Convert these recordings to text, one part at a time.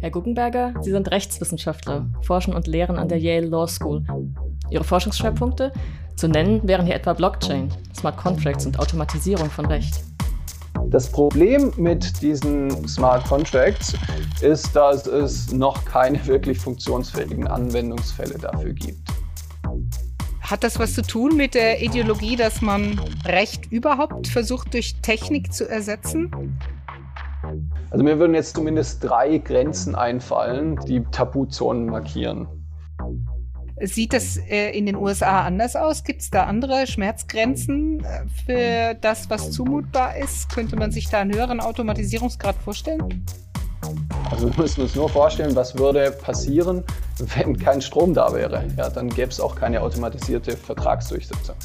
Herr Guggenberger, Sie sind Rechtswissenschaftler, forschen und lehren an der Yale Law School. Ihre Forschungsschwerpunkte? Zu nennen wären hier etwa Blockchain, Smart Contracts und Automatisierung von Recht. Das Problem mit diesen Smart Contracts ist, dass es noch keine wirklich funktionsfähigen Anwendungsfälle dafür gibt. Hat das was zu tun mit der Ideologie, dass man Recht überhaupt versucht durch Technik zu ersetzen? Also mir würden jetzt zumindest drei Grenzen einfallen, die Tabuzonen markieren. Sieht das äh, in den USA anders aus? Gibt es da andere Schmerzgrenzen äh, für das, was zumutbar ist? Könnte man sich da einen höheren Automatisierungsgrad vorstellen? Also wir müssen uns nur vorstellen, was würde passieren, wenn kein Strom da wäre. Ja, dann gäbe es auch keine automatisierte Vertragsdurchsetzung.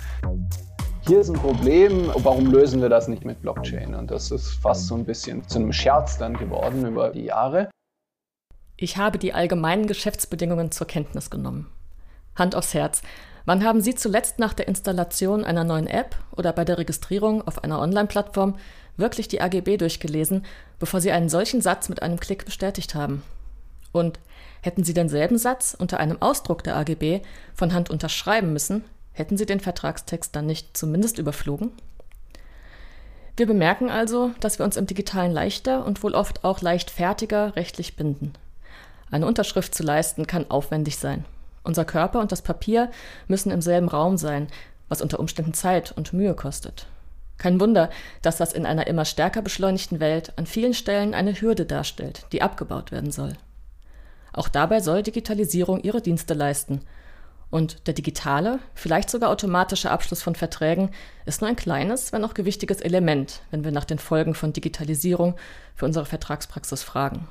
Hier ist ein Problem, warum lösen wir das nicht mit Blockchain? Und das ist fast so ein bisschen zu einem Scherz dann geworden über die Jahre. Ich habe die allgemeinen Geschäftsbedingungen zur Kenntnis genommen. Hand aufs Herz. Wann haben Sie zuletzt nach der Installation einer neuen App oder bei der Registrierung auf einer Online-Plattform wirklich die AGB durchgelesen, bevor Sie einen solchen Satz mit einem Klick bestätigt haben? Und hätten Sie denselben Satz unter einem Ausdruck der AGB von Hand unterschreiben müssen, hätten Sie den Vertragstext dann nicht zumindest überflogen? Wir bemerken also, dass wir uns im Digitalen leichter und wohl oft auch leichtfertiger rechtlich binden. Eine Unterschrift zu leisten kann aufwendig sein. Unser Körper und das Papier müssen im selben Raum sein, was unter Umständen Zeit und Mühe kostet. Kein Wunder, dass das in einer immer stärker beschleunigten Welt an vielen Stellen eine Hürde darstellt, die abgebaut werden soll. Auch dabei soll Digitalisierung ihre Dienste leisten. Und der digitale, vielleicht sogar automatische Abschluss von Verträgen ist nur ein kleines, wenn auch gewichtiges Element, wenn wir nach den Folgen von Digitalisierung für unsere Vertragspraxis fragen.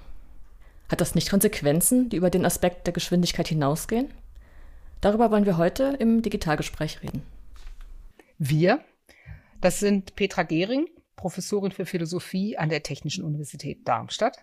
Hat das nicht Konsequenzen, die über den Aspekt der Geschwindigkeit hinausgehen? Darüber wollen wir heute im Digitalgespräch reden. Wir, das sind Petra Gehring, Professorin für Philosophie an der Technischen Universität Darmstadt.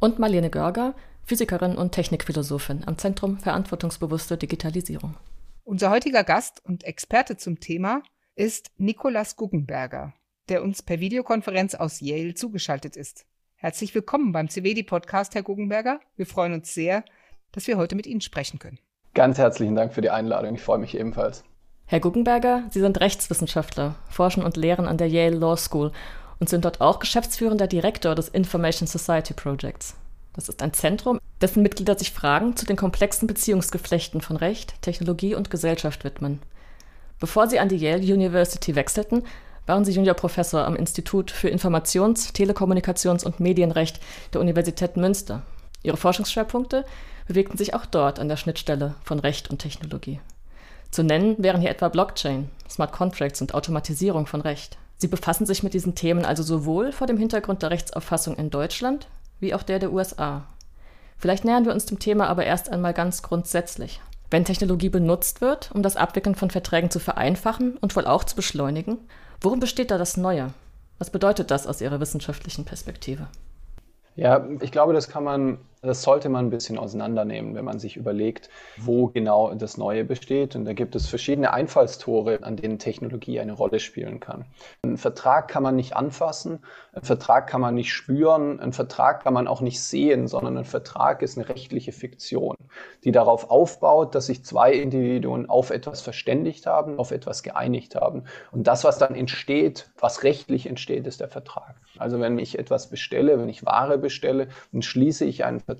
Und Marlene Görger, Physikerin und Technikphilosophin am Zentrum Verantwortungsbewusste Digitalisierung. Unser heutiger Gast und Experte zum Thema ist Nikolas Guggenberger, der uns per Videokonferenz aus Yale zugeschaltet ist. Herzlich willkommen beim CWD-Podcast, Herr Guggenberger. Wir freuen uns sehr, dass wir heute mit Ihnen sprechen können. Ganz herzlichen Dank für die Einladung. Ich freue mich ebenfalls. Herr Guggenberger, Sie sind Rechtswissenschaftler, forschen und lehren an der Yale Law School und sind dort auch geschäftsführender Direktor des Information Society Projects. Das ist ein Zentrum, dessen Mitglieder sich Fragen zu den komplexen Beziehungsgeflechten von Recht, Technologie und Gesellschaft widmen. Bevor Sie an die Yale University wechselten, waren Sie Juniorprofessor am Institut für Informations-, Telekommunikations- und Medienrecht der Universität Münster. Ihre Forschungsschwerpunkte bewegten sich auch dort an der Schnittstelle von Recht und Technologie. Zu nennen wären hier etwa Blockchain, Smart Contracts und Automatisierung von Recht. Sie befassen sich mit diesen Themen also sowohl vor dem Hintergrund der Rechtsauffassung in Deutschland wie auch der der USA. Vielleicht nähern wir uns dem Thema aber erst einmal ganz grundsätzlich. Wenn Technologie benutzt wird, um das Abwickeln von Verträgen zu vereinfachen und wohl auch zu beschleunigen, worin besteht da das Neue? Was bedeutet das aus Ihrer wissenschaftlichen Perspektive? Ja, ich glaube, das kann man das sollte man ein bisschen auseinandernehmen, wenn man sich überlegt, wo genau das Neue besteht. Und da gibt es verschiedene Einfallstore, an denen Technologie eine Rolle spielen kann. Ein Vertrag kann man nicht anfassen, ein Vertrag kann man nicht spüren, ein Vertrag kann man auch nicht sehen, sondern ein Vertrag ist eine rechtliche Fiktion, die darauf aufbaut, dass sich zwei Individuen auf etwas verständigt haben, auf etwas geeinigt haben. Und das, was dann entsteht, was rechtlich entsteht, ist der Vertrag. Also wenn ich etwas bestelle, wenn ich Ware bestelle, dann schließe ich einen Vertrag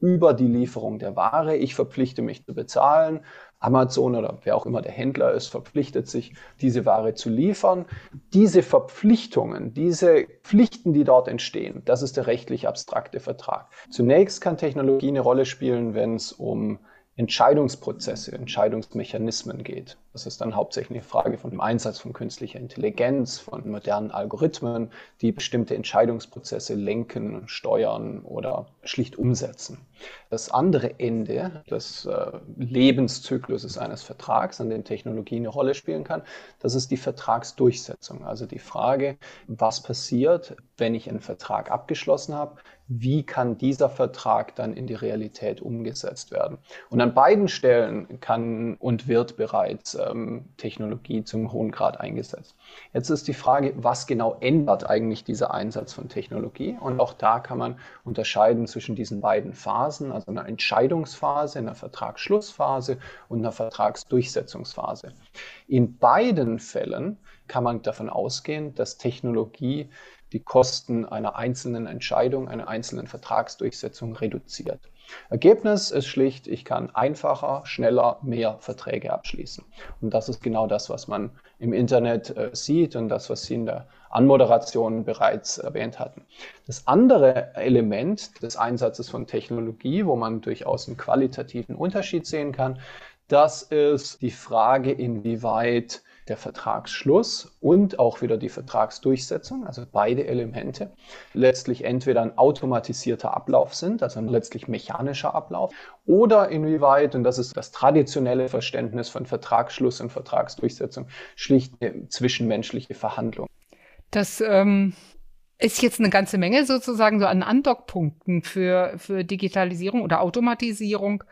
über die Lieferung der Ware. Ich verpflichte mich zu bezahlen. Amazon oder wer auch immer der Händler ist, verpflichtet sich, diese Ware zu liefern. Diese Verpflichtungen, diese Pflichten, die dort entstehen, das ist der rechtlich abstrakte Vertrag. Zunächst kann Technologie eine Rolle spielen, wenn es um Entscheidungsprozesse, Entscheidungsmechanismen geht. Das ist dann hauptsächlich eine Frage von dem Einsatz von künstlicher Intelligenz, von modernen Algorithmen, die bestimmte Entscheidungsprozesse lenken, steuern oder schlicht umsetzen. Das andere Ende des äh, Lebenszykluses eines Vertrags, an dem Technologie eine Rolle spielen kann, das ist die Vertragsdurchsetzung. Also die Frage, was passiert, wenn ich einen Vertrag abgeschlossen habe, wie kann dieser Vertrag dann in die Realität umgesetzt werden. Und an beiden Stellen kann und wird bereits ähm, Technologie zum hohen Grad eingesetzt. Jetzt ist die Frage, was genau ändert eigentlich dieser Einsatz von Technologie? Und auch da kann man unterscheiden zwischen diesen beiden Phasen, also einer Entscheidungsphase, einer Vertragsschlussphase und einer Vertragsdurchsetzungsphase. In beiden Fällen kann man davon ausgehen, dass Technologie die Kosten einer einzelnen Entscheidung, einer einzelnen Vertragsdurchsetzung reduziert. Ergebnis ist schlicht, ich kann einfacher, schneller mehr Verträge abschließen. Und das ist genau das, was man im Internet äh, sieht und das, was Sie in der Anmoderation bereits erwähnt hatten. Das andere Element des Einsatzes von Technologie, wo man durchaus einen qualitativen Unterschied sehen kann, das ist die Frage, inwieweit der Vertragsschluss und auch wieder die Vertragsdurchsetzung, also beide Elemente, letztlich entweder ein automatisierter Ablauf sind, also ein letztlich mechanischer Ablauf, oder inwieweit, und das ist das traditionelle Verständnis von Vertragsschluss und Vertragsdurchsetzung, schlicht eine zwischenmenschliche Verhandlung. Das ähm, ist jetzt eine ganze Menge sozusagen so an Andockpunkten für, für Digitalisierung oder Automatisierung.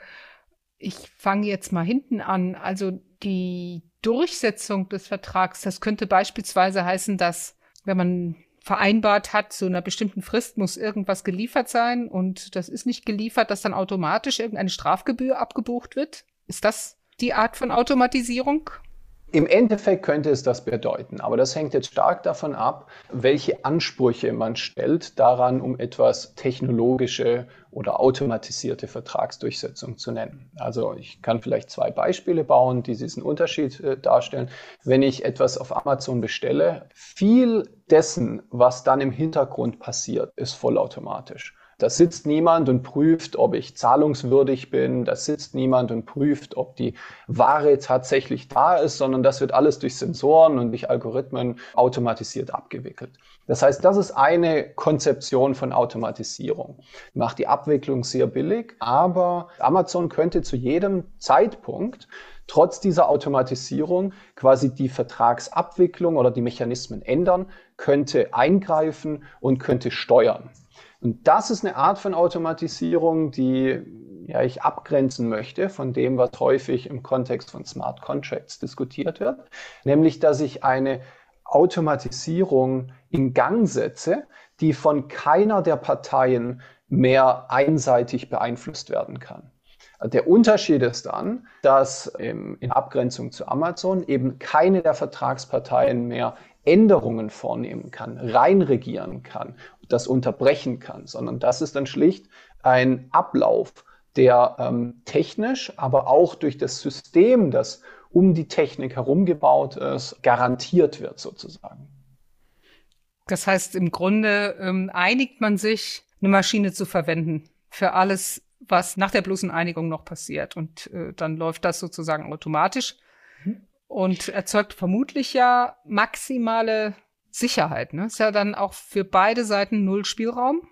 Ich fange jetzt mal hinten an. Also die Durchsetzung des Vertrags, das könnte beispielsweise heißen, dass wenn man vereinbart hat, zu einer bestimmten Frist muss irgendwas geliefert sein und das ist nicht geliefert, dass dann automatisch irgendeine Strafgebühr abgebucht wird. Ist das die Art von Automatisierung? Im Endeffekt könnte es das bedeuten, aber das hängt jetzt stark davon ab, welche Ansprüche man stellt daran, um etwas technologische oder automatisierte Vertragsdurchsetzung zu nennen. Also ich kann vielleicht zwei Beispiele bauen, die diesen Unterschied äh, darstellen. Wenn ich etwas auf Amazon bestelle, viel dessen, was dann im Hintergrund passiert, ist vollautomatisch. Da sitzt niemand und prüft, ob ich zahlungswürdig bin. Da sitzt niemand und prüft, ob die Ware tatsächlich da ist, sondern das wird alles durch Sensoren und durch Algorithmen automatisiert abgewickelt. Das heißt, das ist eine Konzeption von Automatisierung. Macht die Abwicklung sehr billig, aber Amazon könnte zu jedem Zeitpunkt trotz dieser Automatisierung quasi die Vertragsabwicklung oder die Mechanismen ändern, könnte eingreifen und könnte steuern. Und das ist eine Art von Automatisierung, die ja, ich abgrenzen möchte von dem, was häufig im Kontext von Smart Contracts diskutiert wird, nämlich dass ich eine Automatisierung in Gang setze, die von keiner der Parteien mehr einseitig beeinflusst werden kann. Der Unterschied ist dann, dass in Abgrenzung zu Amazon eben keine der Vertragsparteien mehr Änderungen vornehmen kann, reinregieren kann das unterbrechen kann, sondern das ist dann schlicht ein Ablauf, der ähm, technisch, aber auch durch das System, das um die Technik herum gebaut ist, garantiert wird sozusagen. Das heißt, im Grunde ähm, einigt man sich, eine Maschine zu verwenden für alles, was nach der bloßen Einigung noch passiert. Und äh, dann läuft das sozusagen automatisch mhm. Und erzeugt vermutlich ja maximale Sicherheit, ne? Ist ja dann auch für beide Seiten null Spielraum.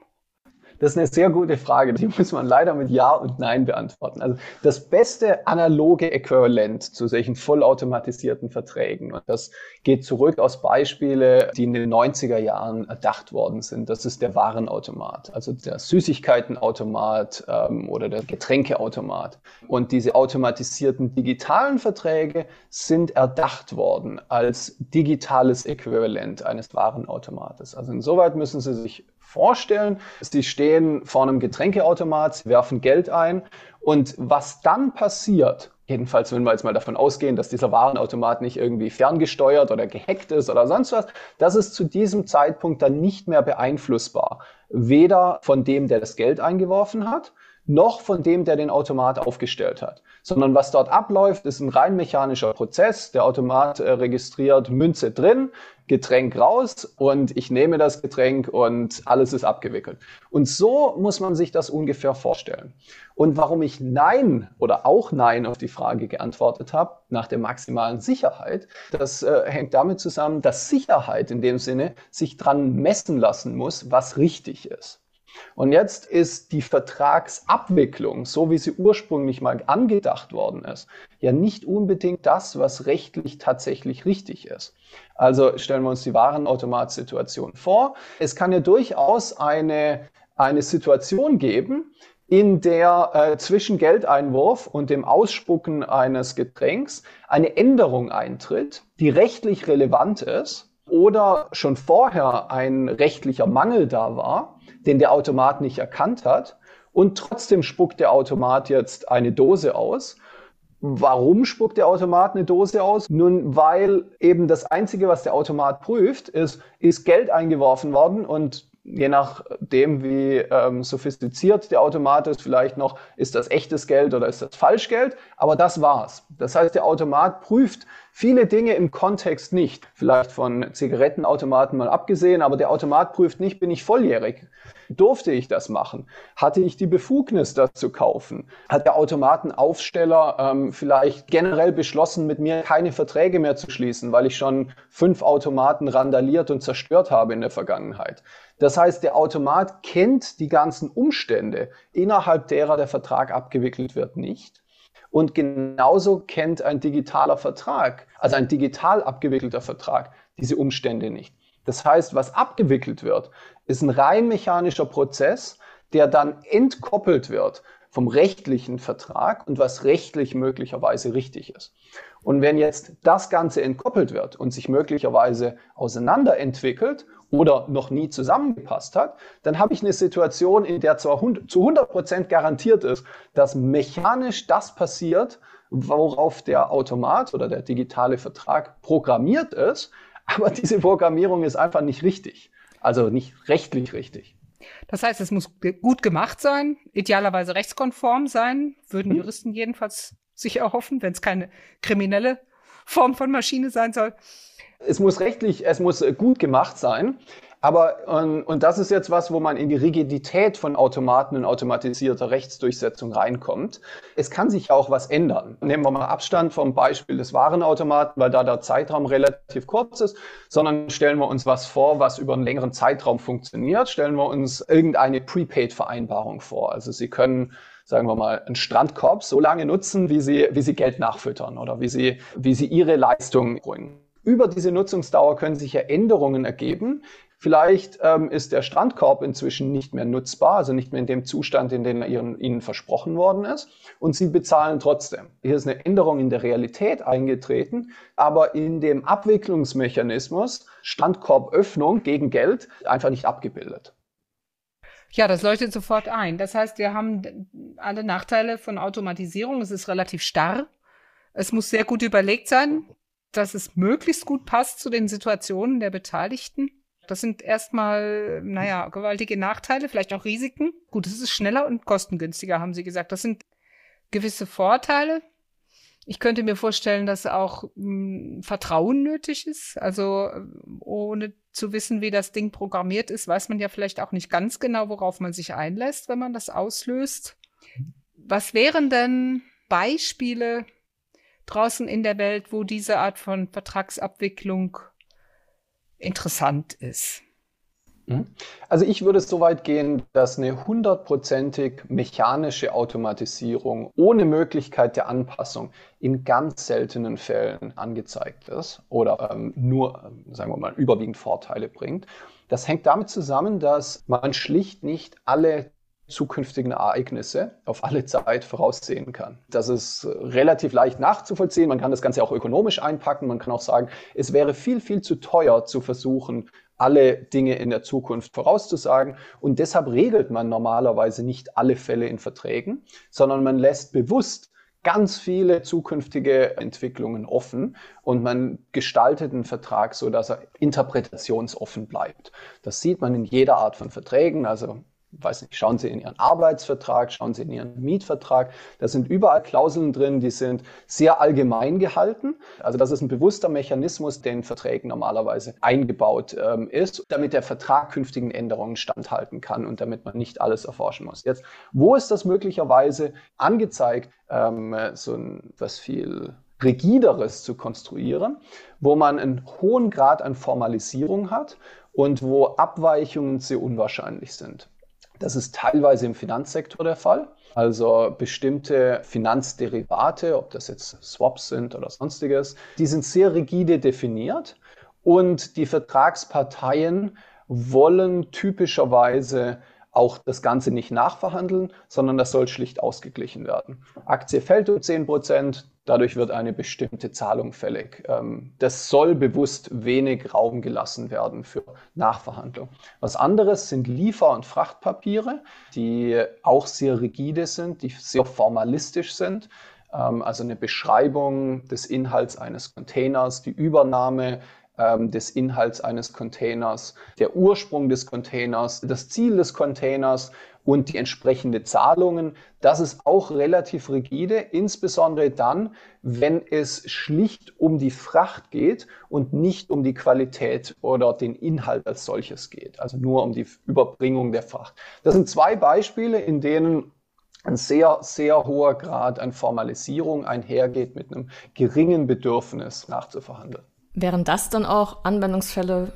Das ist eine sehr gute Frage. Die muss man leider mit Ja und Nein beantworten. Also das beste analoge Äquivalent zu solchen vollautomatisierten Verträgen, und das geht zurück aus Beispiele, die in den 90er Jahren erdacht worden sind. Das ist der Warenautomat, also der Süßigkeitenautomat ähm, oder der Getränkeautomat. Und diese automatisierten digitalen Verträge sind erdacht worden als digitales Äquivalent eines Warenautomates. Also insoweit müssen Sie sich vorstellen. Sie stehen vor einem Getränkeautomat, werfen Geld ein und was dann passiert, jedenfalls wenn wir jetzt mal davon ausgehen, dass dieser Warenautomat nicht irgendwie ferngesteuert oder gehackt ist oder sonst was, das ist zu diesem Zeitpunkt dann nicht mehr beeinflussbar. Weder von dem, der das Geld eingeworfen hat, noch von dem, der den Automat aufgestellt hat. Sondern was dort abläuft, ist ein rein mechanischer Prozess. Der Automat äh, registriert Münze drin, Getränk raus und ich nehme das Getränk und alles ist abgewickelt. Und so muss man sich das ungefähr vorstellen. Und warum ich Nein oder auch Nein auf die Frage geantwortet habe, nach der maximalen Sicherheit, das äh, hängt damit zusammen, dass Sicherheit in dem Sinne sich dran messen lassen muss, was richtig ist. Und jetzt ist die Vertragsabwicklung, so wie sie ursprünglich mal angedacht worden ist, ja nicht unbedingt das, was rechtlich tatsächlich richtig ist. Also stellen wir uns die Warenautomatsituation vor. Es kann ja durchaus eine eine Situation geben, in der äh, zwischen Geldeinwurf und dem Ausspucken eines Getränks eine Änderung eintritt, die rechtlich relevant ist oder schon vorher ein rechtlicher Mangel da war, den der Automat nicht erkannt hat und trotzdem spuckt der Automat jetzt eine Dose aus. Warum spuckt der Automat eine Dose aus? Nun, weil eben das Einzige, was der Automat prüft, ist, ist Geld eingeworfen worden und je nachdem, wie ähm, sophistiziert der Automat ist, vielleicht noch, ist das echtes Geld oder ist das Falschgeld, aber das war's. Das heißt, der Automat prüft viele Dinge im Kontext nicht. Vielleicht von Zigarettenautomaten mal abgesehen, aber der Automat prüft nicht, bin ich volljährig? Durfte ich das machen? Hatte ich die Befugnis, das zu kaufen? Hat der Automatenaufsteller ähm, vielleicht generell beschlossen, mit mir keine Verträge mehr zu schließen, weil ich schon fünf Automaten randaliert und zerstört habe in der Vergangenheit? Das heißt, der Automat kennt die ganzen Umstände, innerhalb derer der Vertrag abgewickelt wird, nicht. Und genauso kennt ein digitaler Vertrag, also ein digital abgewickelter Vertrag, diese Umstände nicht. Das heißt, was abgewickelt wird, ist ein rein mechanischer Prozess, der dann entkoppelt wird vom rechtlichen Vertrag und was rechtlich möglicherweise richtig ist. Und wenn jetzt das Ganze entkoppelt wird und sich möglicherweise auseinanderentwickelt oder noch nie zusammengepasst hat, dann habe ich eine Situation, in der zwar zu 100 Prozent garantiert ist, dass mechanisch das passiert, worauf der Automat oder der digitale Vertrag programmiert ist, aber diese Programmierung ist einfach nicht richtig. Also nicht rechtlich richtig. Das heißt, es muss gut gemacht sein, idealerweise rechtskonform sein, würden hm. Juristen jedenfalls sich erhoffen, wenn es keine kriminelle Form von Maschine sein soll. Es muss rechtlich, es muss gut gemacht sein. Aber, und, und das ist jetzt was, wo man in die Rigidität von Automaten und automatisierter Rechtsdurchsetzung reinkommt. Es kann sich auch was ändern. Nehmen wir mal Abstand vom Beispiel des Warenautomaten, weil da der Zeitraum relativ kurz ist, sondern stellen wir uns was vor, was über einen längeren Zeitraum funktioniert. Stellen wir uns irgendeine Prepaid-Vereinbarung vor. Also Sie können sagen wir mal, einen Strandkorb so lange nutzen, wie sie, wie sie Geld nachfüttern oder wie sie, wie sie ihre Leistung bringen. Über diese Nutzungsdauer können sich ja Änderungen ergeben, Vielleicht ähm, ist der Strandkorb inzwischen nicht mehr nutzbar, also nicht mehr in dem Zustand, in dem er ihren, ihnen versprochen worden ist. Und sie bezahlen trotzdem. Hier ist eine Änderung in der Realität eingetreten, aber in dem Abwicklungsmechanismus Strandkorböffnung gegen Geld einfach nicht abgebildet. Ja, das leuchtet sofort ein. Das heißt, wir haben alle Nachteile von Automatisierung. Es ist relativ starr. Es muss sehr gut überlegt sein, dass es möglichst gut passt zu den Situationen der Beteiligten. Das sind erstmal, naja, gewaltige Nachteile, vielleicht auch Risiken. Gut, es ist schneller und kostengünstiger, haben Sie gesagt. Das sind gewisse Vorteile. Ich könnte mir vorstellen, dass auch mh, hm, Vertrauen nötig ist. Also ohne zu wissen, wie das Ding programmiert ist, weiß man ja vielleicht auch nicht ganz genau, worauf man sich einlässt, wenn man das auslöst. Was wären denn Beispiele draußen in der Welt, wo diese Art von Vertragsabwicklung interessant ist. Mhm. Also ich würde so weit gehen, dass eine hundertprozentig mechanische Automatisierung ohne Möglichkeit der Anpassung in ganz seltenen Fällen angezeigt ist oder ähm, nur, sagen wir mal, überwiegend Vorteile bringt. Das hängt damit zusammen, dass man schlicht nicht alle zukünftigen Ereignisse auf alle Zeit voraussehen kann. Das ist relativ leicht nachzuvollziehen. Man kann das Ganze auch ökonomisch einpacken. Man kann auch sagen, es wäre viel, viel zu teuer zu versuchen, alle Dinge in der Zukunft vorauszusagen. Und deshalb regelt man normalerweise nicht alle Fälle in Verträgen, sondern man lässt bewusst ganz viele zukünftige Entwicklungen offen und man gestaltet einen Vertrag so, dass er interpretationsoffen bleibt. Das sieht man in jeder Art von Verträgen. Also weiß nicht, schauen Sie in Ihren Arbeitsvertrag, schauen Sie in Ihren Mietvertrag. Da sind überall Klauseln drin, die sind sehr allgemein gehalten. Also das ist ein bewusster Mechanismus, der in Verträgen normalerweise eingebaut ähm, ist, damit der Vertrag künftigen Änderungen standhalten kann und damit man nicht alles erforschen muss. Jetzt, wo ist das möglicherweise angezeigt, ähm, so ein, was viel rigideres zu konstruieren, wo man einen hohen Grad an Formalisierung hat und wo Abweichungen sehr unwahrscheinlich sind. Das ist teilweise im Finanzsektor der Fall. Also bestimmte Finanzderivate, ob das jetzt Swaps sind oder sonstiges, die sind sehr rigide definiert und die Vertragsparteien wollen typischerweise auch das Ganze nicht nachverhandeln, sondern das soll schlicht ausgeglichen werden. Aktie fällt um 10 Prozent, dadurch wird eine bestimmte Zahlung fällig. Ähm, das soll bewusst wenig Raum gelassen werden für Nachverhandlung. Was anderes sind Liefer- und Frachtpapiere, die auch sehr rigide sind, die sehr formalistisch sind ähm, also eine Beschreibung des Inhalts eines Containers, die Übernahme ähm, des Inhalts eines Containers, der Ursprung des Containers, das Ziel des Containers und die entsprechende Zahlungen. Das ist auch relativ rigide, insbesondere dann, wenn es schlicht um die Fracht geht und nicht um die Qualität oder den Inhalt als solches geht, also nur um die Überbringung der Fracht. Das sind zwei Beispiele, in denen ein sehr, sehr hoher Grad an Formalisierung einhergeht mit einem geringen Bedürfnis nachzuverhandeln. Wären das dann auch Anwendungsfälle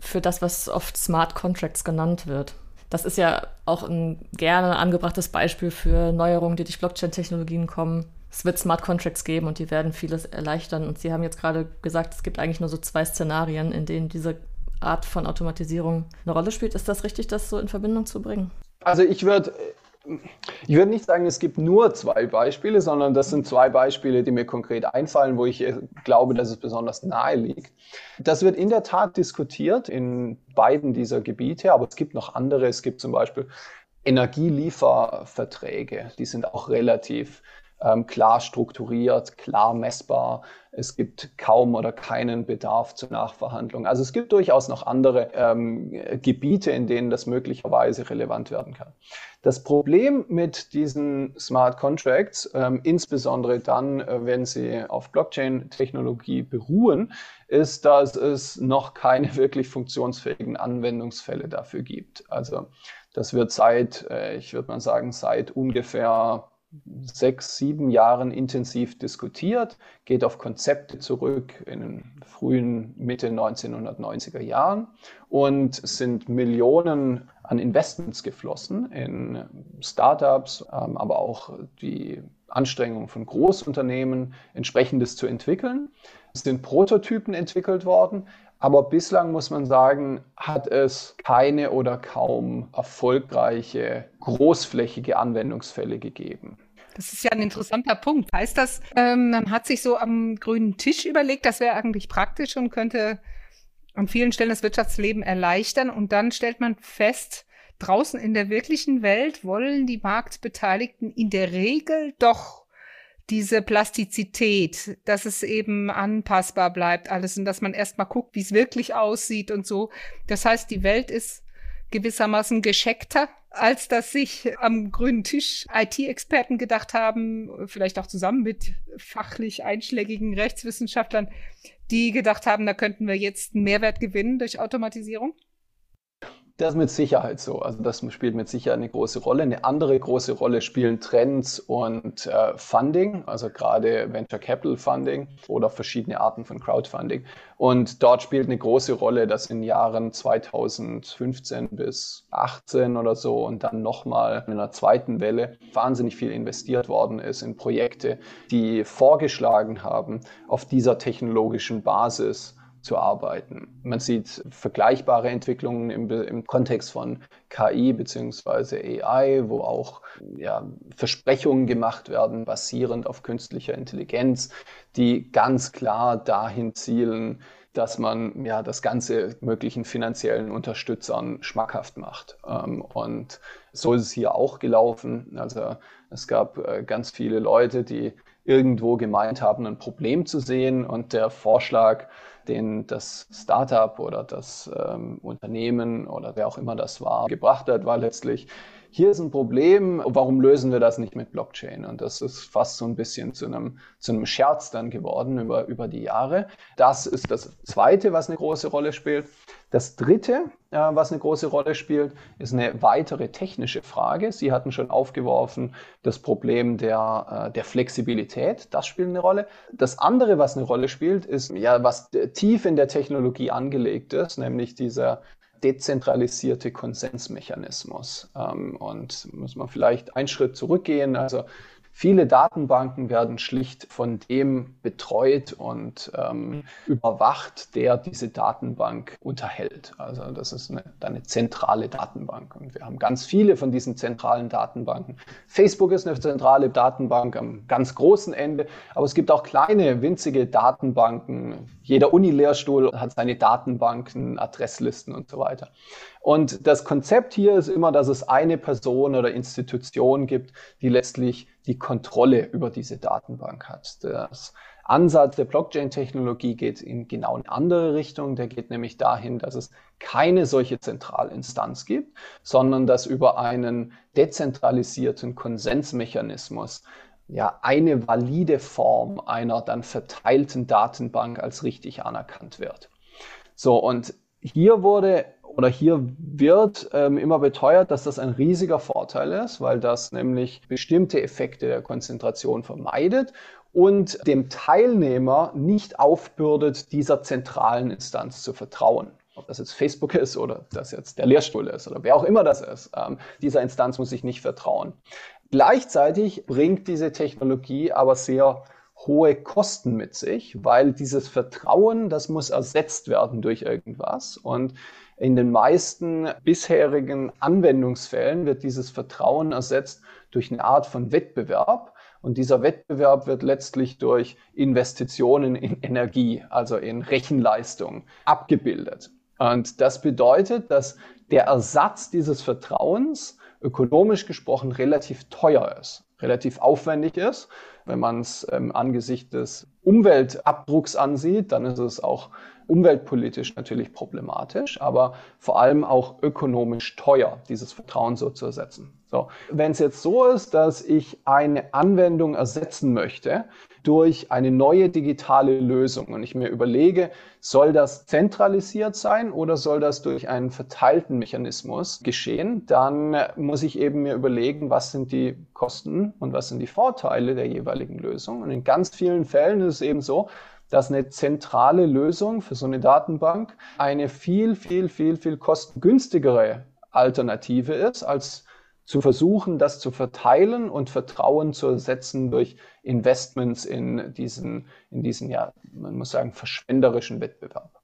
für das, was oft Smart Contracts genannt wird? Das ist ja auch ein gerne angebrachtes Beispiel für Neuerungen, die durch Blockchain-Technologien kommen. Es wird Smart Contracts geben und die werden vieles erleichtern. Und Sie haben jetzt gerade gesagt, es gibt eigentlich nur so zwei Szenarien, in denen diese Art von Automatisierung eine Rolle spielt. Ist das richtig, das so in Verbindung zu bringen? Also ich würde ich würde nicht sagen, es gibt nur zwei Beispiele, sondern das sind zwei Beispiele, die mir konkret einfallen, wo ich äh, glaube, dass es besonders nahe liegt. Das wird in der Tat diskutiert in beiden dieser Gebiete, aber es gibt noch andere. Es gibt zum Beispiel Energielieferverträge, die sind auch relativ ähm, klar strukturiert, klar messbar. Es gibt kaum oder keinen Bedarf zur Nachverhandlung. Also es gibt durchaus noch andere ähm, Gebiete, in denen das möglicherweise relevant werden kann. Das Problem mit diesen Smart Contracts, ähm, insbesondere dann, äh, wenn sie auf Blockchain-Technologie beruhen, ist, dass es noch keine wirklich funktionsfähigen Anwendungsfälle dafür gibt. Also das wird seit, äh, ich würde mal sagen, seit ungefähr sechs, sieben Jahren intensiv diskutiert, geht auf Konzepte zurück in den frühen Mitte 1990er Jahren und sind Millionen an Investments geflossen in Startups, ähm, aber auch die Anstrengungen von Großunternehmen, entsprechendes zu entwickeln. Es sind Prototypen entwickelt worden, aber bislang muss man sagen, hat es keine oder kaum erfolgreiche großflächige Anwendungsfälle gegeben. Das ist ja ein interessanter Punkt. Heißt das, ähm, man hat sich so am grünen Tisch überlegt, das wäre eigentlich praktisch und könnte an vielen Stellen das Wirtschaftsleben erleichtern. Und dann stellt man fest, draußen in der wirklichen Welt wollen die Marktbeteiligten in der Regel doch diese Plastizität, dass es eben anpassbar bleibt, alles und dass man erstmal guckt, wie es wirklich aussieht und so. Das heißt, die Welt ist gewissermaßen gescheckter, als dass sich am grünen Tisch IT-Experten gedacht haben, vielleicht auch zusammen mit fachlich einschlägigen Rechtswissenschaftlern, die gedacht haben, da könnten wir jetzt einen Mehrwert gewinnen durch Automatisierung? Das ist mit Sicherheit so. Also das spielt mit Sicherheit eine große Rolle. Eine andere große Rolle spielen Trends und äh, Funding, also gerade Venture Capital Funding oder verschiedene Arten von Crowdfunding. Und dort spielt eine große Rolle, dass in Jahren 2015 bis 18 oder so und dann nochmal in einer zweiten Welle wahnsinnig viel investiert worden ist in Projekte, die vorgeschlagen haben, auf dieser technologischen Basis zu arbeiten. Man sieht vergleichbare Entwicklungen im, im Kontext von KI bzw. AI, wo auch ja, Versprechungen gemacht werden, basierend auf künstlicher Intelligenz, die ganz klar dahin zielen, dass man ja das Ganze möglichen finanziellen Unterstützern schmackhaft macht. Ähm, und so ist es hier auch gelaufen. Also es gab äh, ganz viele Leute, die irgendwo gemeint haben, ein Problem zu sehen und der Vorschlag den das Startup oder das ähm, Unternehmen oder wer auch immer das war, gebracht hat, war letztlich, hier ist ein Problem, warum lösen wir das nicht mit Blockchain? Und das ist fast so ein bisschen zu einem, zu einem Scherz dann geworden über, über die Jahre. Das ist das Zweite, was eine große Rolle spielt. Das Dritte, äh, was eine große Rolle spielt, ist eine weitere technische Frage. Sie hatten schon aufgeworfen das Problem der, äh, der Flexibilität. Das spielt eine Rolle. Das andere, was eine Rolle spielt, ist ja, was tief in der Technologie angelegt ist, nämlich dieser dezentralisierte Konsensmechanismus. Ähm, und muss man vielleicht einen Schritt zurückgehen. Also viele Datenbanken werden schlicht von dem betreut und ähm, überwacht, der diese Datenbank unterhält. Also das ist eine, eine zentrale Datenbank. Und wir haben ganz viele von diesen zentralen Datenbanken. Facebook ist eine zentrale Datenbank am ganz großen Ende, aber es gibt auch kleine, winzige Datenbanken. Jeder Unilehrstuhl hat seine Datenbanken, Adresslisten und so weiter. Und das Konzept hier ist immer, dass es eine Person oder Institution gibt, die letztlich die Kontrolle über diese Datenbank hat. Das Ansatz der Blockchain-Technologie geht in genau eine andere Richtung. Der geht nämlich dahin, dass es keine solche Zentralinstanz gibt, sondern dass über einen dezentralisierten Konsensmechanismus ja eine valide Form einer dann verteilten Datenbank als richtig anerkannt wird. So, und hier wurde oder hier wird ähm, immer beteuert, dass das ein riesiger Vorteil ist, weil das nämlich bestimmte Effekte der Konzentration vermeidet und dem Teilnehmer nicht aufbürdet, dieser zentralen Instanz zu vertrauen. Ob das jetzt Facebook ist oder das jetzt der Lehrstuhl ist oder wer auch immer das ist, ähm, dieser Instanz muss ich nicht vertrauen. Gleichzeitig bringt diese Technologie aber sehr hohe Kosten mit sich, weil dieses Vertrauen, das muss ersetzt werden durch irgendwas. Und in den meisten bisherigen Anwendungsfällen wird dieses Vertrauen ersetzt durch eine Art von Wettbewerb. Und dieser Wettbewerb wird letztlich durch Investitionen in Energie, also in Rechenleistung, abgebildet. Und das bedeutet, dass der Ersatz dieses Vertrauens ökonomisch gesprochen relativ teuer ist, relativ aufwendig ist. Wenn man es ähm, angesichts des Umweltabdrucks ansieht, dann ist es auch umweltpolitisch natürlich problematisch, aber vor allem auch ökonomisch teuer, dieses Vertrauen so zu ersetzen. So, wenn es jetzt so ist, dass ich eine Anwendung ersetzen möchte durch eine neue digitale Lösung und ich mir überlege, soll das zentralisiert sein oder soll das durch einen verteilten Mechanismus geschehen, dann muss ich eben mir überlegen, was sind die Kosten und was sind die Vorteile der jeweiligen Lösung. Und in ganz vielen Fällen ist es eben so, dass eine zentrale Lösung für so eine Datenbank eine viel, viel, viel, viel kostengünstigere Alternative ist, als zu versuchen, das zu verteilen und Vertrauen zu ersetzen durch Investments in diesen, in diesen, ja, man muss sagen, verschwenderischen Wettbewerb.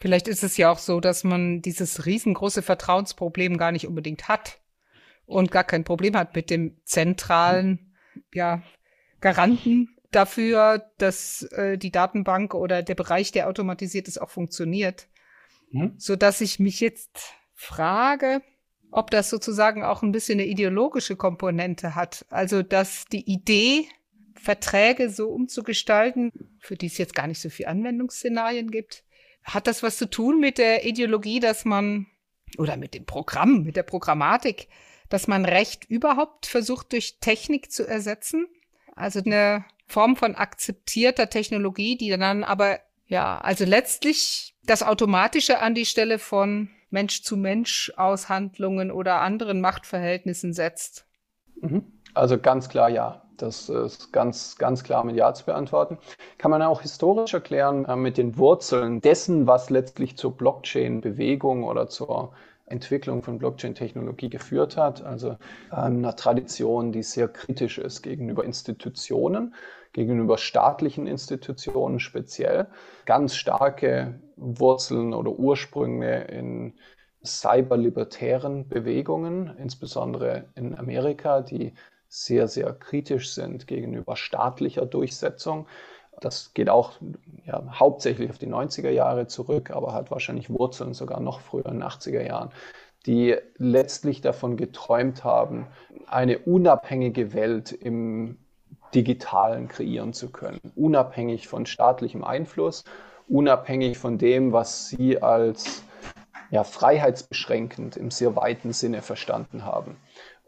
Vielleicht ist es ja auch so, dass man dieses riesengroße Vertrauensproblem gar nicht unbedingt hat und gar kein Problem hat mit dem zentralen, ja, Garanten dafür, dass äh, die Datenbank oder der Bereich, der automatisiert ist, auch funktioniert. Mhm. So dass ich mich jetzt frage, ob das sozusagen auch ein bisschen eine ideologische Komponente hat. Also, dass die Idee, Verträge so umzugestalten, für die es jetzt gar nicht so viel Anwendungsszenarien gibt, hat das was zu tun mit der Ideologie, dass man, oder mit dem Programm, mit der Programmatik, dass man Recht überhaupt versucht durch Technik zu ersetzen? Also eine Form von akzeptierter Technologie, die dann aber, ja, also letztlich das Automatische an die Stelle von Mensch-zu-Mensch-Aushandlungen oder anderen Machtverhältnissen setzt. Mhm. Also ganz klar ja. Das ist ganz, ganz klar mit Ja zu beantworten. Kann man auch historisch erklären äh, mit den Wurzeln dessen, was letztlich zur Blockchain-Bewegung oder zur Entwicklung von Blockchain-Technologie geführt hat. Also ähm, einer Tradition, die sehr kritisch ist gegenüber Institutionen, gegenüber staatlichen Institutionen speziell. Ganz starke Wurzeln oder Ursprünge in cyberlibertären Bewegungen, insbesondere in Amerika, die sehr, sehr kritisch sind gegenüber staatlicher Durchsetzung. Das geht auch ja, hauptsächlich auf die 90er Jahre zurück, aber hat wahrscheinlich Wurzeln sogar noch früher in den 80er Jahren, die letztlich davon geträumt haben, eine unabhängige Welt im digitalen kreieren zu können, unabhängig von staatlichem Einfluss, unabhängig von dem, was sie als ja, freiheitsbeschränkend im sehr weiten Sinne verstanden haben.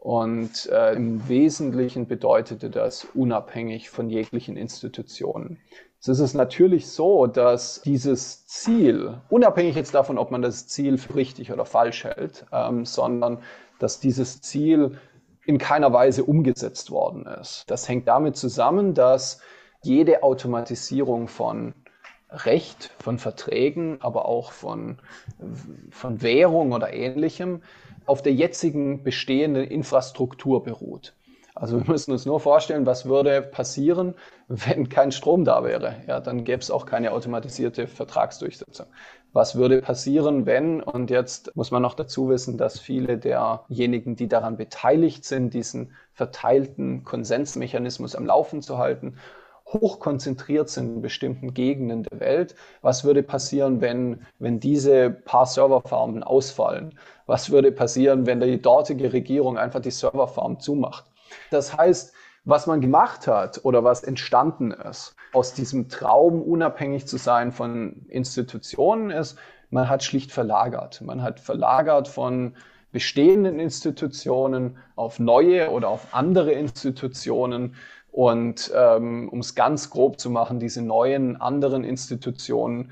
Und äh, im Wesentlichen bedeutete das unabhängig von jeglichen Institutionen. Es ist natürlich so, dass dieses Ziel, unabhängig jetzt davon, ob man das Ziel für richtig oder falsch hält, ähm, sondern dass dieses Ziel in keiner Weise umgesetzt worden ist. Das hängt damit zusammen, dass jede Automatisierung von Recht, von Verträgen, aber auch von, von Währung oder ähnlichem auf der jetzigen bestehenden Infrastruktur beruht. Also wir müssen uns nur vorstellen, was würde passieren, wenn kein Strom da wäre. Ja, dann gäbe es auch keine automatisierte Vertragsdurchsetzung. Was würde passieren, wenn, und jetzt muss man noch dazu wissen, dass viele derjenigen, die daran beteiligt sind, diesen verteilten Konsensmechanismus am Laufen zu halten, hochkonzentriert sind in bestimmten Gegenden der Welt. Was würde passieren, wenn, wenn diese paar Serverfarmen ausfallen? Was würde passieren, wenn die dortige Regierung einfach die Serverfarm zumacht? Das heißt, was man gemacht hat oder was entstanden ist aus diesem Traum, unabhängig zu sein von Institutionen, ist, man hat schlicht verlagert. Man hat verlagert von bestehenden Institutionen auf neue oder auf andere Institutionen. Und ähm, um es ganz grob zu machen, diese neuen anderen Institutionen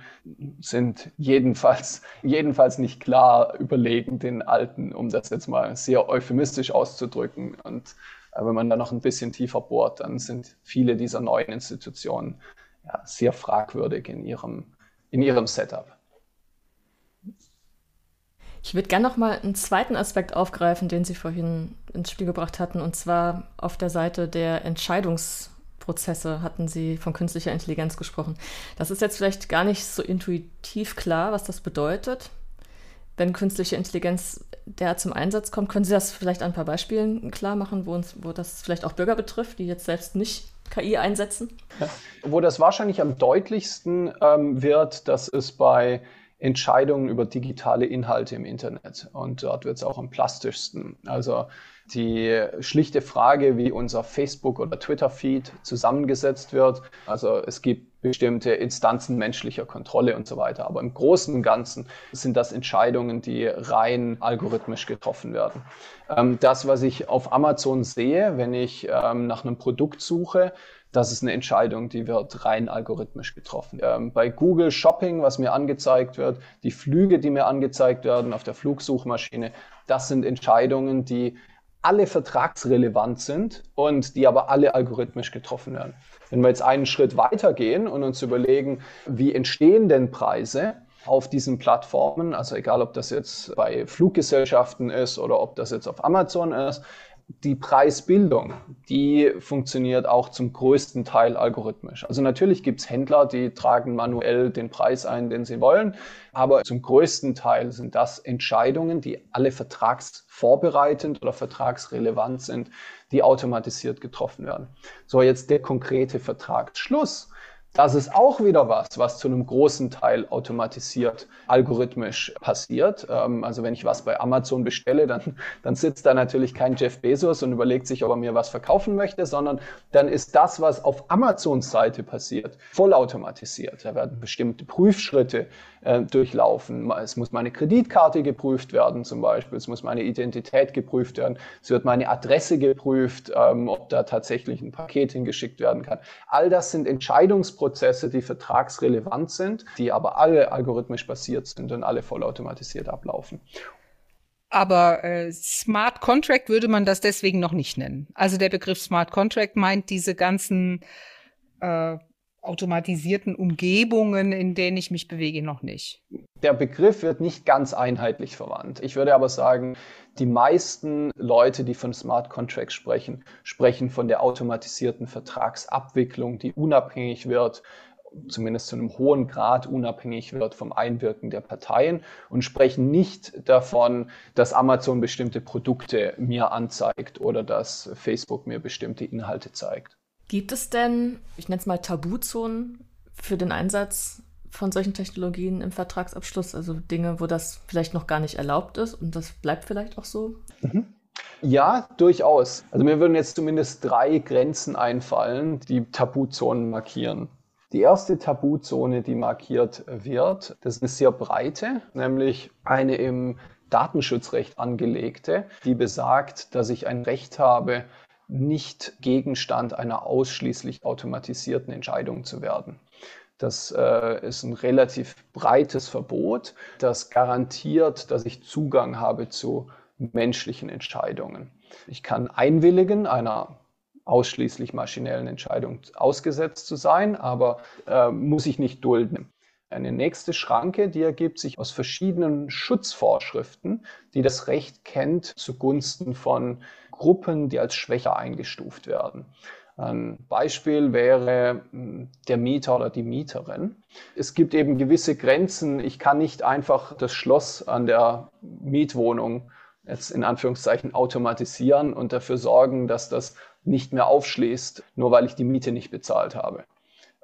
sind jedenfalls, jedenfalls nicht klar überlegen den alten, um das jetzt mal sehr euphemistisch auszudrücken. Und äh, wenn man da noch ein bisschen tiefer bohrt, dann sind viele dieser neuen Institutionen ja, sehr fragwürdig in ihrem, in ihrem Setup. Ich würde gerne noch mal einen zweiten Aspekt aufgreifen, den Sie vorhin ins Spiel gebracht hatten, und zwar auf der Seite der Entscheidungsprozesse hatten Sie von künstlicher Intelligenz gesprochen. Das ist jetzt vielleicht gar nicht so intuitiv klar, was das bedeutet, wenn künstliche Intelligenz der zum Einsatz kommt. Können Sie das vielleicht an ein paar Beispielen klar machen, wo, uns, wo das vielleicht auch Bürger betrifft, die jetzt selbst nicht KI einsetzen? Wo das wahrscheinlich am deutlichsten ähm, wird, das ist bei Entscheidungen über digitale Inhalte im Internet. Und dort wird es auch am plastischsten. Also die schlichte Frage, wie unser Facebook- oder Twitter-Feed zusammengesetzt wird. Also es gibt bestimmte Instanzen menschlicher Kontrolle und so weiter. Aber im Großen und Ganzen sind das Entscheidungen, die rein algorithmisch getroffen werden. Ähm, das, was ich auf Amazon sehe, wenn ich ähm, nach einem Produkt suche, das ist eine Entscheidung, die wird rein algorithmisch getroffen. Ähm, bei Google Shopping, was mir angezeigt wird, die Flüge, die mir angezeigt werden auf der Flugsuchmaschine, das sind Entscheidungen, die alle vertragsrelevant sind und die aber alle algorithmisch getroffen werden. Wenn wir jetzt einen Schritt weitergehen und uns überlegen, wie entstehen denn Preise, auf diesen Plattformen, also egal ob das jetzt bei Fluggesellschaften ist oder ob das jetzt auf Amazon ist, die Preisbildung, die funktioniert auch zum größten Teil algorithmisch. Also natürlich gibt es Händler, die tragen manuell den Preis ein, den sie wollen, aber zum größten Teil sind das Entscheidungen, die alle vertragsvorbereitend oder vertragsrelevant sind, die automatisiert getroffen werden. So, jetzt der konkrete Vertragsschluss das ist auch wieder was, was zu einem großen Teil automatisiert, algorithmisch passiert. Ähm, also wenn ich was bei Amazon bestelle, dann, dann sitzt da natürlich kein Jeff Bezos und überlegt sich, ob er mir was verkaufen möchte, sondern dann ist das, was auf Amazons Seite passiert, vollautomatisiert. Da werden bestimmte Prüfschritte äh, durchlaufen. Es muss meine Kreditkarte geprüft werden zum Beispiel, es muss meine Identität geprüft werden, es wird meine Adresse geprüft, ähm, ob da tatsächlich ein Paket hingeschickt werden kann. All das sind Entscheidungsprozesse, die vertragsrelevant sind, die aber alle algorithmisch basiert sind und alle vollautomatisiert ablaufen. Aber äh, Smart Contract würde man das deswegen noch nicht nennen. Also der Begriff Smart Contract meint diese ganzen äh, automatisierten Umgebungen, in denen ich mich bewege, noch nicht. Der Begriff wird nicht ganz einheitlich verwandt. Ich würde aber sagen, die meisten Leute, die von Smart Contracts sprechen, sprechen von der automatisierten Vertragsabwicklung, die unabhängig wird zumindest zu einem hohen Grad unabhängig wird vom Einwirken der Parteien und sprechen nicht davon, dass Amazon bestimmte Produkte mir anzeigt oder dass Facebook mir bestimmte Inhalte zeigt. Gibt es denn, ich nenne es mal Tabuzonen für den Einsatz von solchen Technologien im Vertragsabschluss? Also Dinge, wo das vielleicht noch gar nicht erlaubt ist und das bleibt vielleicht auch so? Mhm. Ja, durchaus. Also mir würden jetzt zumindest drei Grenzen einfallen, die Tabuzonen markieren. Die erste Tabuzone, die markiert wird, das ist eine sehr breite, nämlich eine im Datenschutzrecht angelegte, die besagt, dass ich ein Recht habe, nicht Gegenstand einer ausschließlich automatisierten Entscheidung zu werden. Das äh, ist ein relativ breites Verbot, das garantiert, dass ich Zugang habe zu menschlichen Entscheidungen. Ich kann einwilligen, einer ausschließlich maschinellen Entscheidung ausgesetzt zu sein, aber äh, muss ich nicht dulden. Eine nächste Schranke, die ergibt sich aus verschiedenen Schutzvorschriften, die das Recht kennt zugunsten von Gruppen, die als schwächer eingestuft werden. Ein Beispiel wäre hm, der Mieter oder die Mieterin. Es gibt eben gewisse Grenzen. Ich kann nicht einfach das Schloss an der Mietwohnung jetzt in Anführungszeichen automatisieren und dafür sorgen, dass das nicht mehr aufschließt, nur weil ich die Miete nicht bezahlt habe.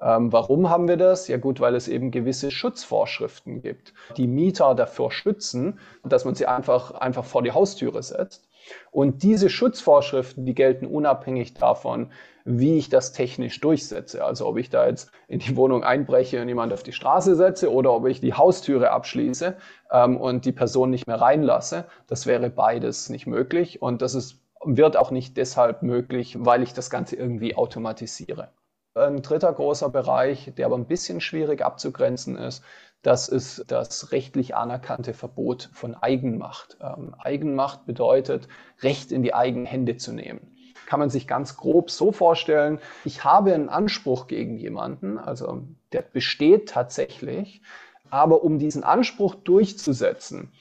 Ähm, warum haben wir das? Ja gut, weil es eben gewisse Schutzvorschriften gibt, die Mieter dafür schützen, dass man sie einfach, einfach vor die Haustüre setzt. Und diese Schutzvorschriften, die gelten unabhängig davon, wie ich das technisch durchsetze. Also ob ich da jetzt in die Wohnung einbreche und jemand auf die Straße setze oder ob ich die Haustüre abschließe ähm, und die Person nicht mehr reinlasse. Das wäre beides nicht möglich. Und das ist, wird auch nicht deshalb möglich, weil ich das Ganze irgendwie automatisiere. Ein dritter großer Bereich, der aber ein bisschen schwierig abzugrenzen ist, das ist das rechtlich anerkannte Verbot von Eigenmacht. Ähm, Eigenmacht bedeutet, Recht in die eigenen Hände zu nehmen. Kann man sich ganz grob so vorstellen, ich habe einen Anspruch gegen jemanden, also der besteht tatsächlich, aber um diesen Anspruch durchzusetzen,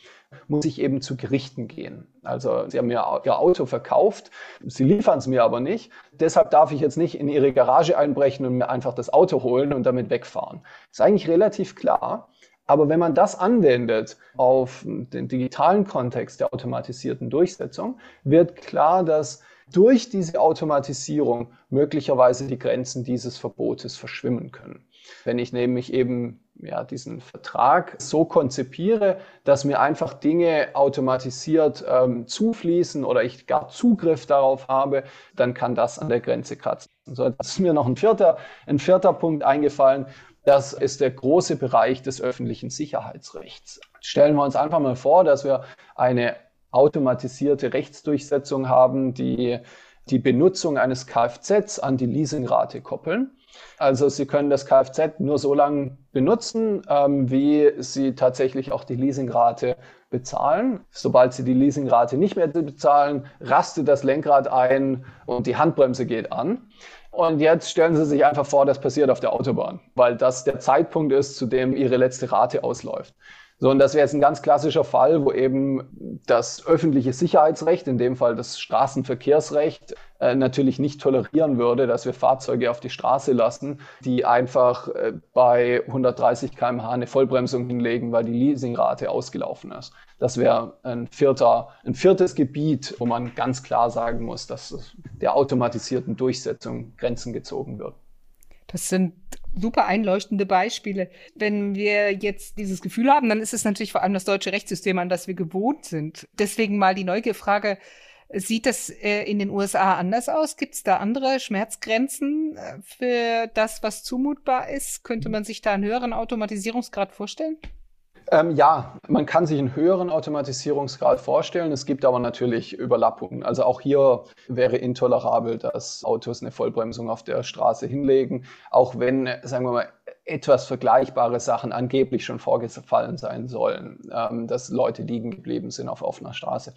muss ich eben zu Gerichten gehen. Also sie haben mir ihr Auto verkauft, sie liefern es mir aber nicht. Deshalb darf ich jetzt nicht in ihre Garage einbrechen und mir einfach das Auto holen und damit wegfahren. Ist eigentlich relativ klar. Aber wenn man das anwendet auf den digitalen Kontext der automatisierten Durchsetzung, wird klar, dass durch diese Automatisierung möglicherweise die Grenzen dieses Verbotes verschwimmen können. Wenn ich nämlich eben ja, diesen Vertrag so konzipiere, dass mir einfach Dinge automatisiert ähm, zufließen oder ich gar Zugriff darauf habe, dann kann das an der Grenze kratzen. So, das ist mir noch ein vierter, ein vierter Punkt eingefallen. Das ist der große Bereich des öffentlichen Sicherheitsrechts. Stellen wir uns einfach mal vor, dass wir eine automatisierte Rechtsdurchsetzung haben, die die Benutzung eines Kfz an die Leasingrate koppeln. Also Sie können das Kfz nur so lange benutzen, ähm, wie Sie tatsächlich auch die Leasingrate bezahlen. Sobald Sie die Leasingrate nicht mehr bezahlen, rastet das Lenkrad ein und die Handbremse geht an. Und jetzt stellen Sie sich einfach vor, das passiert auf der Autobahn, weil das der Zeitpunkt ist, zu dem Ihre letzte Rate ausläuft. So, und das wäre jetzt ein ganz klassischer Fall, wo eben das öffentliche Sicherheitsrecht, in dem Fall das Straßenverkehrsrecht, äh, natürlich nicht tolerieren würde, dass wir Fahrzeuge auf die Straße lassen, die einfach äh, bei 130 km/h eine Vollbremsung hinlegen, weil die Leasingrate ausgelaufen ist. Das wäre ein, vierter, ein viertes Gebiet, wo man ganz klar sagen muss, dass der automatisierten Durchsetzung Grenzen gezogen wird. Das sind super einleuchtende Beispiele. Wenn wir jetzt dieses Gefühl haben, dann ist es natürlich vor allem das deutsche Rechtssystem, an das wir gewohnt sind. Deswegen mal die Neugierfrage, Sieht das äh, in den USA anders aus? Gibt es da andere Schmerzgrenzen äh, für das, was zumutbar ist? Könnte man sich da einen höheren Automatisierungsgrad vorstellen? Ähm, ja, man kann sich einen höheren Automatisierungsgrad vorstellen. Es gibt aber natürlich Überlappungen. Also auch hier wäre intolerabel, dass Autos eine Vollbremsung auf der Straße hinlegen, auch wenn, sagen wir mal, etwas vergleichbare Sachen angeblich schon vorgefallen sein sollen, ähm, dass Leute liegen geblieben sind auf offener Straße.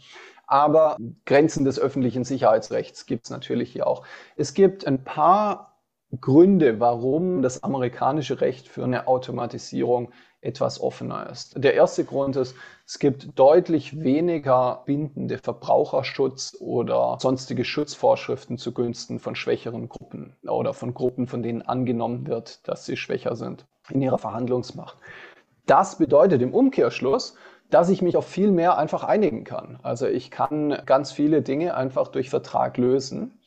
Aber Grenzen des öffentlichen Sicherheitsrechts gibt es natürlich hier auch. Es gibt ein paar Gründe, warum das amerikanische Recht für eine Automatisierung etwas offener ist. Der erste Grund ist, es gibt deutlich weniger bindende Verbraucherschutz oder sonstige Schutzvorschriften zugunsten von schwächeren Gruppen oder von Gruppen, von denen angenommen wird, dass sie schwächer sind in ihrer Verhandlungsmacht. Das bedeutet im Umkehrschluss, dass ich mich auf viel mehr einfach einigen kann. Also ich kann ganz viele Dinge einfach durch Vertrag lösen.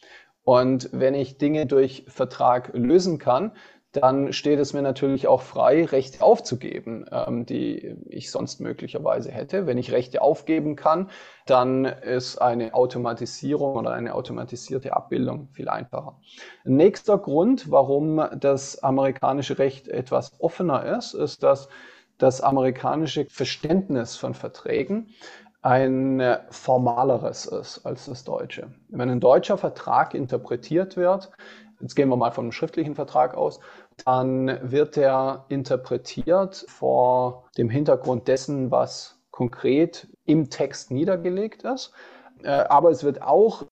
Und wenn ich Dinge durch Vertrag lösen kann, dann steht es mir natürlich auch frei, Rechte aufzugeben, ähm, die ich sonst möglicherweise hätte. Wenn ich Rechte aufgeben kann, dann ist eine Automatisierung oder eine automatisierte Abbildung viel einfacher. Nächster Grund, warum das amerikanische Recht etwas offener ist, ist, dass das amerikanische Verständnis von Verträgen ein formaleres ist als das deutsche. Wenn ein deutscher Vertrag interpretiert wird, jetzt gehen wir mal von einem schriftlichen Vertrag aus, dann wird er interpretiert vor dem Hintergrund dessen, was konkret im Text niedergelegt ist. Äh, aber es wird auch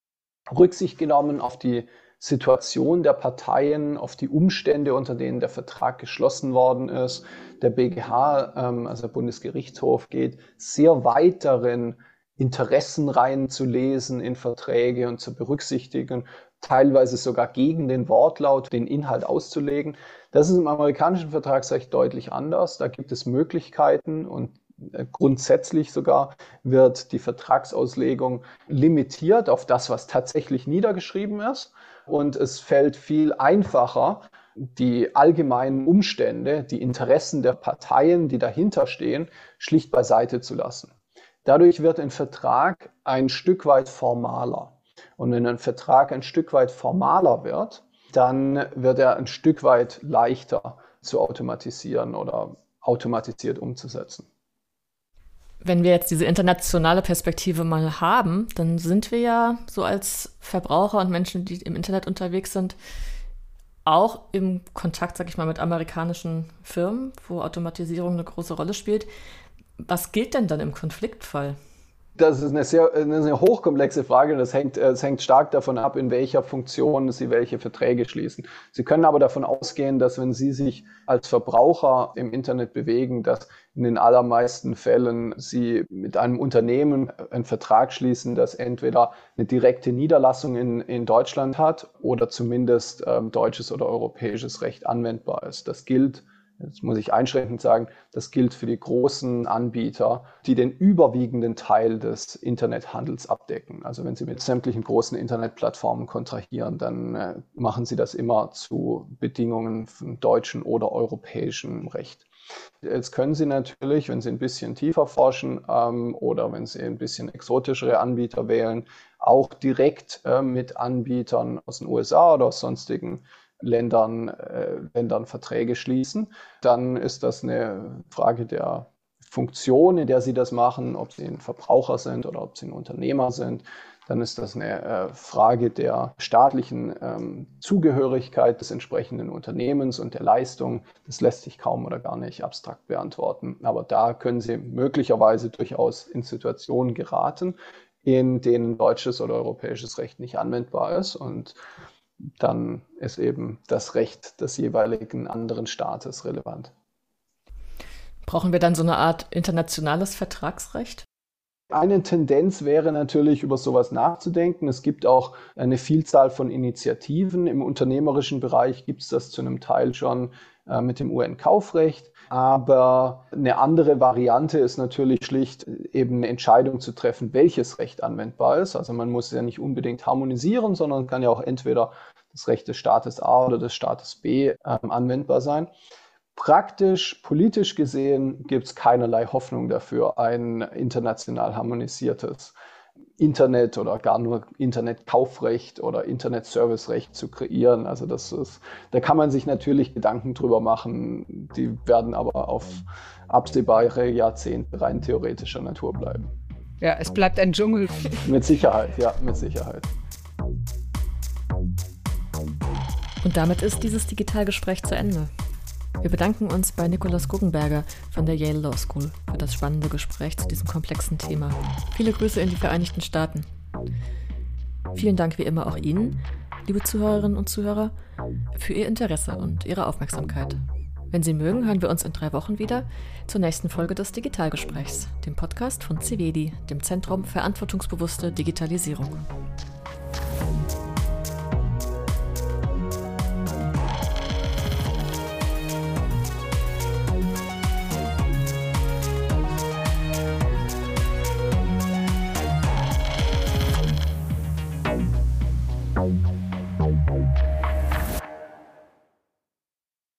Rücksicht genommen auf die Situation der Parteien, auf die Umstände, unter denen der Vertrag geschlossen worden ist. Der BGH, ähm, also der Bundesgerichtshof, geht sehr weit darin, Interessen reinzulesen in Verträge und zu berücksichtigen, teilweise sogar gegen den Wortlaut, den Inhalt auszulegen. Das ist im amerikanischen Vertragsrecht deutlich anders. Da gibt es Möglichkeiten und äh, grundsätzlich sogar wird die Vertragsauslegung limitiert auf das, was tatsächlich niedergeschrieben ist. Und es fällt viel einfacher, die allgemeinen Umstände, die Interessen der Parteien, die dahinter stehen, schlicht beiseite zu lassen. Dadurch wird ein Vertrag ein Stück weit formaler. Und wenn ein Vertrag ein Stück weit formaler wird, dann wird er ein Stück weit leichter zu automatisieren oder automatisiert umzusetzen. Wenn wir jetzt diese internationale Perspektive mal haben, dann sind wir ja so als Verbraucher und Menschen, die im Internet unterwegs sind, auch im Kontakt, sag ich mal, mit amerikanischen Firmen, wo Automatisierung eine große Rolle spielt. Was gilt denn dann im Konfliktfall? Das ist eine sehr, eine hochkomplexe Frage. Das hängt, das hängt stark davon ab, in welcher Funktion Sie welche Verträge schließen. Sie können aber davon ausgehen, dass wenn Sie sich als Verbraucher im Internet bewegen, dass in den allermeisten Fällen Sie mit einem Unternehmen einen Vertrag schließen, das entweder eine direkte Niederlassung in, in Deutschland hat oder zumindest ähm, deutsches oder europäisches Recht anwendbar ist. Das gilt Jetzt muss ich einschränkend sagen, das gilt für die großen Anbieter, die den überwiegenden Teil des Internethandels abdecken. Also wenn Sie mit sämtlichen großen Internetplattformen kontrahieren, dann äh, machen Sie das immer zu Bedingungen von deutschen oder europäischem Recht. Jetzt können Sie natürlich, wenn Sie ein bisschen tiefer forschen ähm, oder wenn Sie ein bisschen exotischere Anbieter wählen, auch direkt äh, mit Anbietern aus den USA oder aus sonstigen Ländern, äh, Ländern Verträge schließen. Dann ist das eine Frage der Funktion, in der sie das machen, ob sie ein Verbraucher sind oder ob sie ein Unternehmer sind. Dann ist das eine äh, Frage der staatlichen ähm, Zugehörigkeit des entsprechenden Unternehmens und der Leistung. Das lässt sich kaum oder gar nicht abstrakt beantworten. Aber da können Sie möglicherweise durchaus in Situationen geraten, in denen deutsches oder europäisches Recht nicht anwendbar ist. Und dann ist eben das Recht des jeweiligen anderen Staates relevant. Brauchen wir dann so eine Art internationales Vertragsrecht? Eine Tendenz wäre natürlich, über sowas nachzudenken. Es gibt auch eine Vielzahl von Initiativen. Im unternehmerischen Bereich gibt es das zu einem Teil schon äh, mit dem UN-Kaufrecht. Aber eine andere Variante ist natürlich schlicht, eben eine Entscheidung zu treffen, welches Recht anwendbar ist. Also man muss ja nicht unbedingt harmonisieren, sondern kann ja auch entweder das Recht des Staates A oder des Staates B ähm, anwendbar sein. Praktisch, politisch gesehen gibt es keinerlei Hoffnung dafür, ein international harmonisiertes Internet oder gar nur Internetkaufrecht oder Internetservicerecht zu kreieren. Also das ist, da kann man sich natürlich Gedanken drüber machen, die werden aber auf absehbare Jahrzehnte rein theoretischer Natur bleiben. Ja, es bleibt ein Dschungel. mit Sicherheit, ja, mit Sicherheit. Und damit ist dieses Digitalgespräch zu Ende. Wir bedanken uns bei Nikolaus Guggenberger von der Yale Law School für das spannende Gespräch zu diesem komplexen Thema. Viele Grüße in die Vereinigten Staaten. Vielen Dank wie immer auch Ihnen, liebe Zuhörerinnen und Zuhörer, für Ihr Interesse und Ihre Aufmerksamkeit. Wenn Sie mögen, hören wir uns in drei Wochen wieder zur nächsten Folge des Digitalgesprächs, dem Podcast von CVEDI, dem Zentrum Verantwortungsbewusste Digitalisierung.